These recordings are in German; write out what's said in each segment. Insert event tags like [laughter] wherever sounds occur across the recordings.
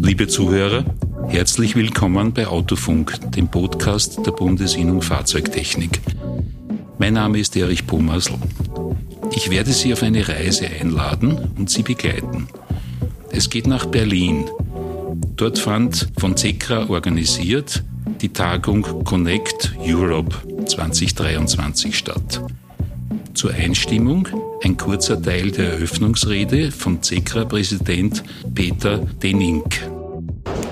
Liebe Zuhörer, herzlich willkommen bei Autofunk, dem Podcast der Bundesinnung Fahrzeugtechnik. Mein Name ist Erich Pomasl. Ich werde Sie auf eine Reise einladen und Sie begleiten. Es geht nach Berlin. Dort fand von CECRA organisiert die Tagung Connect Europe 2023 statt. Zur Einstimmung ein kurzer Teil der Eröffnungsrede von CECRA-Präsident Peter Denink.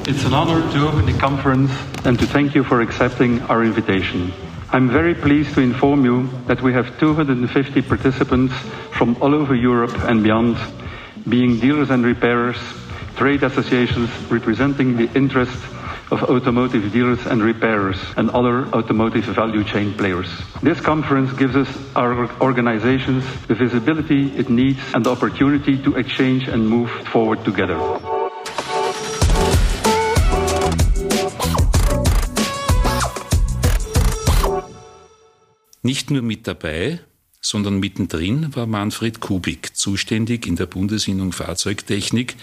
It's an honor to open the conference and to thank you for accepting our invitation. I'm very pleased to inform you that we have 250 participants from all over Europe and beyond, being dealers and repairers, trade associations representing the interests of automotive dealers and repairers and other automotive value chain players. This conference gives us our organizations the visibility it needs and the opportunity to exchange and move forward together. Nicht nur mit dabei, sondern mittendrin war Manfred Kubik, zuständig in der Bundesinnung Fahrzeugtechnik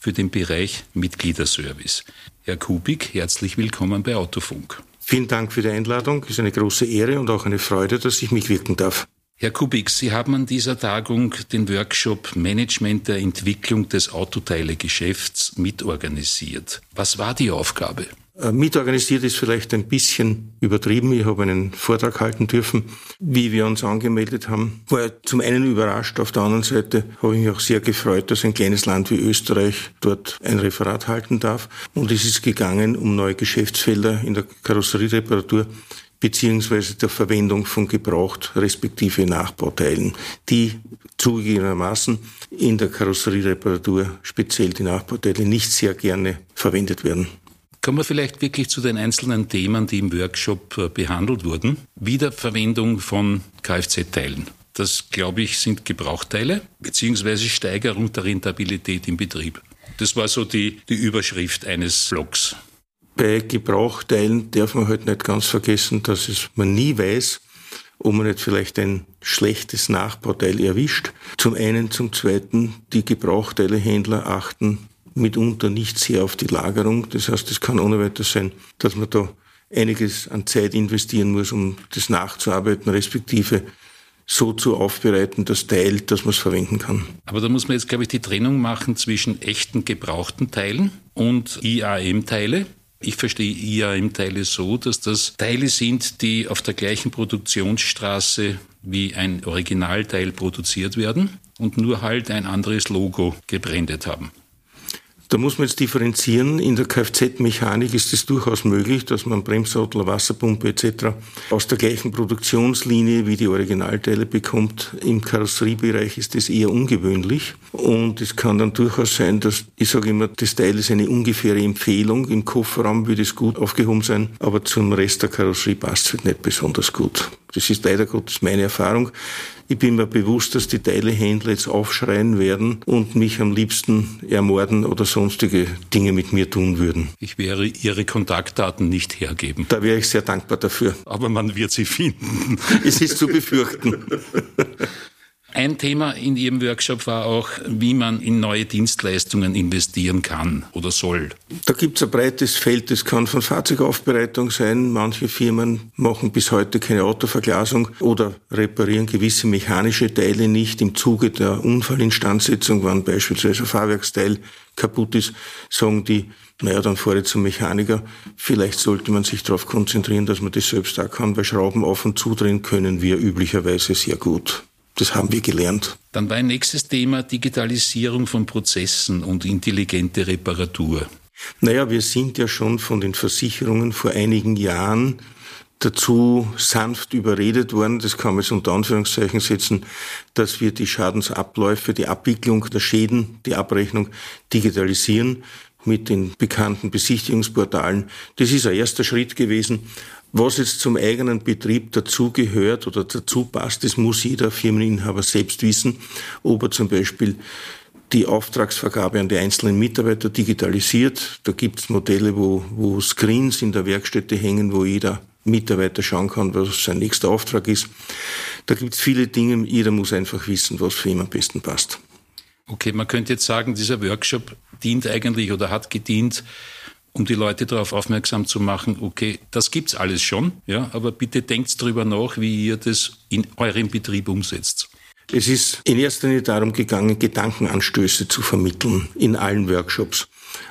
für den Bereich Mitgliederservice. Herr Kubik, herzlich willkommen bei Autofunk. Vielen Dank für die Einladung. Es ist eine große Ehre und auch eine Freude, dass ich mitwirken darf. Herr Kubik, Sie haben an dieser Tagung den Workshop Management der Entwicklung des Autoteilegeschäfts mitorganisiert. Was war die Aufgabe? Äh, mitorganisiert ist vielleicht ein bisschen übertrieben. Ich habe einen Vortrag halten dürfen. Wie wir uns angemeldet haben, war zum einen überrascht. Auf der anderen Seite habe ich mich auch sehr gefreut, dass ein kleines Land wie Österreich dort ein Referat halten darf. Und es ist gegangen um neue Geschäftsfelder in der Karosseriereparatur beziehungsweise der Verwendung von gebraucht respektive Nachbauteilen, die zugegebenermaßen in der Karosseriereparatur, speziell die Nachbauteile, nicht sehr gerne verwendet werden. Kommen wir vielleicht wirklich zu den einzelnen Themen, die im Workshop äh, behandelt wurden. Wiederverwendung von Kfz-Teilen. Das, glaube ich, sind Gebrauchteile beziehungsweise Steigerung der Rentabilität im Betrieb. Das war so die, die Überschrift eines Blogs. Bei Gebrauchteilen darf man halt nicht ganz vergessen, dass es, man nie weiß, ob man nicht vielleicht ein schlechtes Nachbauteil erwischt. Zum einen, zum zweiten, die Gebrauchteilehändler achten mitunter nicht sehr auf die Lagerung. Das heißt, es kann ohne weiteres sein, dass man da einiges an Zeit investieren muss, um das nachzuarbeiten, respektive so zu aufbereiten, das Teil, dass man es verwenden kann. Aber da muss man jetzt, glaube ich, die Trennung machen zwischen echten gebrauchten Teilen und IAM-Teile. Ich verstehe IAM-Teile so, dass das Teile sind, die auf der gleichen Produktionsstraße wie ein Originalteil produziert werden und nur halt ein anderes Logo gebrandet haben. Da muss man jetzt differenzieren. In der Kfz-Mechanik ist es durchaus möglich, dass man Bremssattler, Wasserpumpe etc. aus der gleichen Produktionslinie wie die Originalteile bekommt. Im Karosseriebereich ist das eher ungewöhnlich. Und es kann dann durchaus sein, dass, ich sage immer, das Teil ist eine ungefähre Empfehlung. Im Kofferraum würde es gut aufgehoben sein, aber zum Rest der Karosserie passt es halt nicht besonders gut. Das ist leider Gottes meine Erfahrung. Ich bin mir bewusst, dass die Teilehändler jetzt aufschreien werden und mich am liebsten ermorden oder sonstige Dinge mit mir tun würden. Ich werde Ihre Kontaktdaten nicht hergeben. Da wäre ich sehr dankbar dafür. Aber man wird sie finden. Es ist zu befürchten. [laughs] Ein Thema in Ihrem Workshop war auch, wie man in neue Dienstleistungen investieren kann oder soll. Da gibt es ein breites Feld. Das kann von Fahrzeugaufbereitung sein. Manche Firmen machen bis heute keine Autoverglasung oder reparieren gewisse mechanische Teile nicht. Im Zuge der Unfallinstandsetzung, wenn beispielsweise ein Fahrwerksteil kaputt ist, sagen die, naja, dann fahre ich zum Mechaniker. Vielleicht sollte man sich darauf konzentrieren, dass man das selbst auch kann, weil Schrauben auf und zudrehen können wir üblicherweise sehr gut. Das haben wir gelernt. Dann war ein nächstes Thema Digitalisierung von Prozessen und intelligente Reparatur. Naja, wir sind ja schon von den Versicherungen vor einigen Jahren dazu sanft überredet worden, das kann man jetzt unter Anführungszeichen setzen, dass wir die Schadensabläufe, die Abwicklung der Schäden, die Abrechnung digitalisieren mit den bekannten Besichtigungsportalen. Das ist ein erster Schritt gewesen. Was jetzt zum eigenen Betrieb dazugehört oder dazu passt, das muss jeder Firmeninhaber selbst wissen, ob er zum Beispiel die Auftragsvergabe an die einzelnen Mitarbeiter digitalisiert. Da gibt es Modelle, wo, wo Screens in der Werkstätte hängen, wo jeder Mitarbeiter schauen kann, was sein nächster Auftrag ist. Da gibt es viele Dinge, jeder muss einfach wissen, was für ihn am besten passt. Okay, man könnte jetzt sagen, dieser Workshop dient eigentlich oder hat gedient, um die Leute darauf aufmerksam zu machen, okay, das gibt's alles schon, ja, aber bitte denkt drüber nach, wie ihr das in eurem Betrieb umsetzt. Es ist in erster Linie darum gegangen, Gedankenanstöße zu vermitteln in allen Workshops.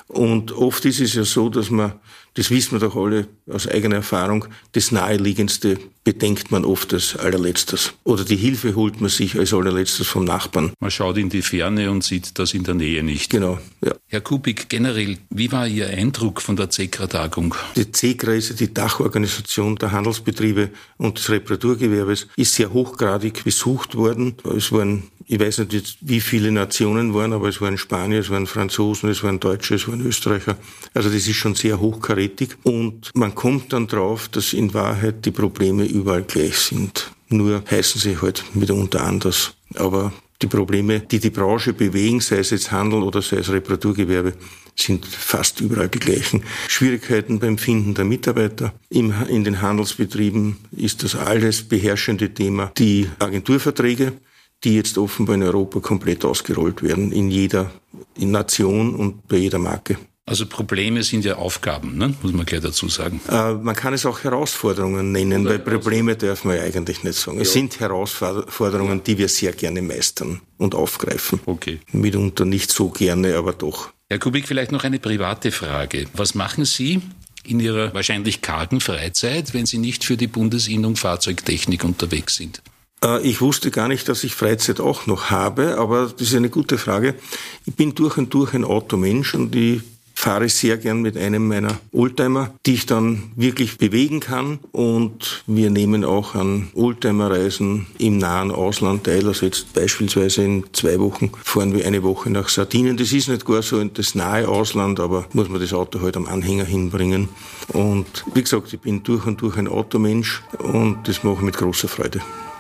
Und oft ist es ja so, dass man das wissen wir doch alle aus eigener Erfahrung, das Naheliegendste bedenkt man oft als allerletztes. Oder die Hilfe holt man sich als allerletztes vom Nachbarn. Man schaut in die Ferne und sieht das in der Nähe nicht. Genau, ja. Herr Kubik, generell, wie war Ihr Eindruck von der CECRA-Tagung? Die CECRA ist die Dachorganisation der Handelsbetriebe und des Reparaturgewerbes, ist sehr hochgradig besucht worden. Es waren ich weiß nicht, wie viele Nationen waren, aber es waren Spanier, es waren Franzosen, es waren Deutsche, es waren Österreicher. Also das ist schon sehr hochkarätig. Und man kommt dann drauf, dass in Wahrheit die Probleme überall gleich sind. Nur heißen sie halt mitunter anders. Aber die Probleme, die die Branche bewegen, sei es jetzt Handel oder sei es Reparaturgewerbe, sind fast überall die gleichen. Schwierigkeiten beim Finden der Mitarbeiter. in den Handelsbetrieben ist das alles beherrschende Thema die Agenturverträge die jetzt offenbar in Europa komplett ausgerollt werden, in jeder in Nation und bei jeder Marke. Also Probleme sind ja Aufgaben, ne? muss man gleich dazu sagen. Äh, man kann es auch Herausforderungen nennen, Oder weil Probleme dürfen wir ja eigentlich nicht sagen. Ja. Es sind Herausforderungen, die wir sehr gerne meistern und aufgreifen. Okay. Mitunter nicht so gerne, aber doch. Herr Kubik, vielleicht noch eine private Frage. Was machen Sie in Ihrer wahrscheinlich kargen Freizeit, wenn Sie nicht für die Bundesinnung Fahrzeugtechnik unterwegs sind? Äh, ich wusste gar nicht, dass ich Freizeit auch noch habe, aber das ist eine gute Frage. Ich bin durch und durch ein Automensch und ich fahre sehr gern mit einem meiner Oldtimer, die ich dann wirklich bewegen kann. Und wir nehmen auch an Oldtimer-Reisen im nahen Ausland teil. Also jetzt beispielsweise in zwei Wochen fahren wir eine Woche nach Sardinien. Das ist nicht gar so das nahe Ausland, aber muss man das Auto halt am Anhänger hinbringen. Und wie gesagt, ich bin durch und durch ein Automensch und das mache ich mit großer Freude.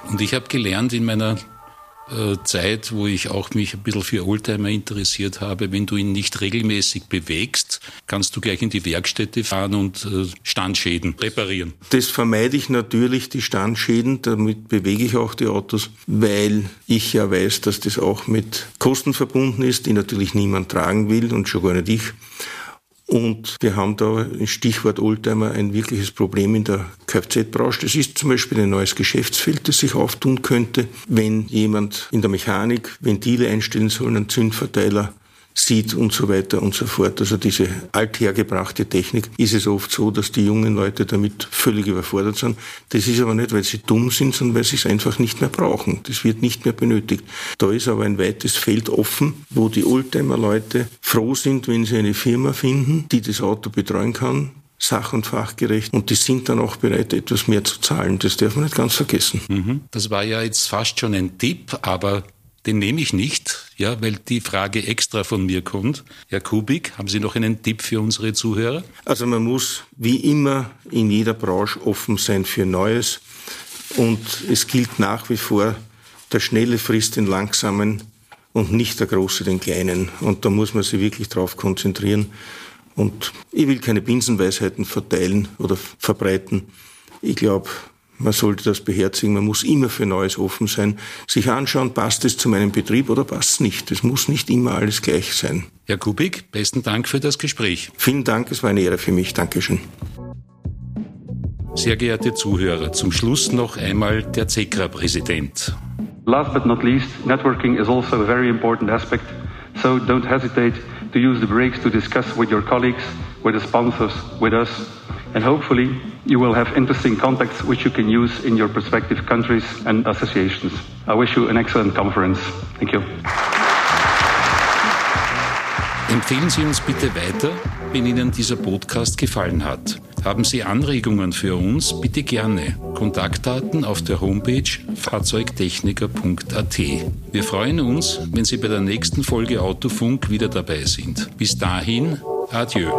Und ich habe gelernt in meiner äh, Zeit, wo ich auch mich ein bisschen für Oldtimer interessiert habe, wenn du ihn nicht regelmäßig bewegst, kannst du gleich in die Werkstätte fahren und äh, Standschäden reparieren. Das vermeide ich natürlich, die Standschäden, damit bewege ich auch die Autos, weil ich ja weiß, dass das auch mit Kosten verbunden ist, die natürlich niemand tragen will und schon gar nicht ich. Und wir haben da, Stichwort Oldtimer, ein wirkliches Problem in der Kfz-Branche. Das ist zum Beispiel ein neues Geschäftsfeld, das sich auftun könnte, wenn jemand in der Mechanik Ventile einstellen soll, einen Zündverteiler sieht und so weiter und so fort. Also diese althergebrachte Technik ist es oft so, dass die jungen Leute damit völlig überfordert sind. Das ist aber nicht, weil sie dumm sind, sondern weil sie es einfach nicht mehr brauchen. Das wird nicht mehr benötigt. Da ist aber ein weites Feld offen, wo die Oldtimer-Leute froh sind, wenn sie eine Firma finden, die das Auto betreuen kann, sach- und fachgerecht und die sind dann auch bereit, etwas mehr zu zahlen. Das darf man nicht ganz vergessen. Mhm. Das war ja jetzt fast schon ein Tipp, aber den nehme ich nicht, ja, weil die Frage extra von mir kommt. Herr Kubik, haben Sie noch einen Tipp für unsere Zuhörer? Also man muss wie immer in jeder Branche offen sein für Neues und es gilt nach wie vor, der Schnelle frisst den Langsamen und nicht der Große den Kleinen. Und da muss man sich wirklich drauf konzentrieren. Und ich will keine Binsenweisheiten verteilen oder verbreiten. Ich glaube, man sollte das beherzigen. Man muss immer für Neues offen sein. Sich anschauen, passt es zu meinem Betrieb oder passt es nicht. Es muss nicht immer alles gleich sein. Herr Kubik, besten Dank für das Gespräch. Vielen Dank, es war eine Ehre für mich. Dankeschön. Sehr geehrte Zuhörer, zum Schluss noch einmal der CECRA-Präsident. Last but not least, networking is also a very important aspect. So don't hesitate to use the breaks to discuss with your colleagues, with the sponsors, with us. And hopefully, you will have interesting contacts which you can use in your respective countries and associations. I wish you an excellent conference. Thank you. Empfehlen Sie uns bitte weiter, wenn Ihnen dieser Podcast gefallen hat. Haben Sie Anregungen für uns? Bitte gerne. Kontaktdaten auf der Homepage fahrzeugtechniker.at. Wir freuen uns, wenn Sie bei der nächsten Folge Autofunk wieder dabei sind. Bis dahin, adieu.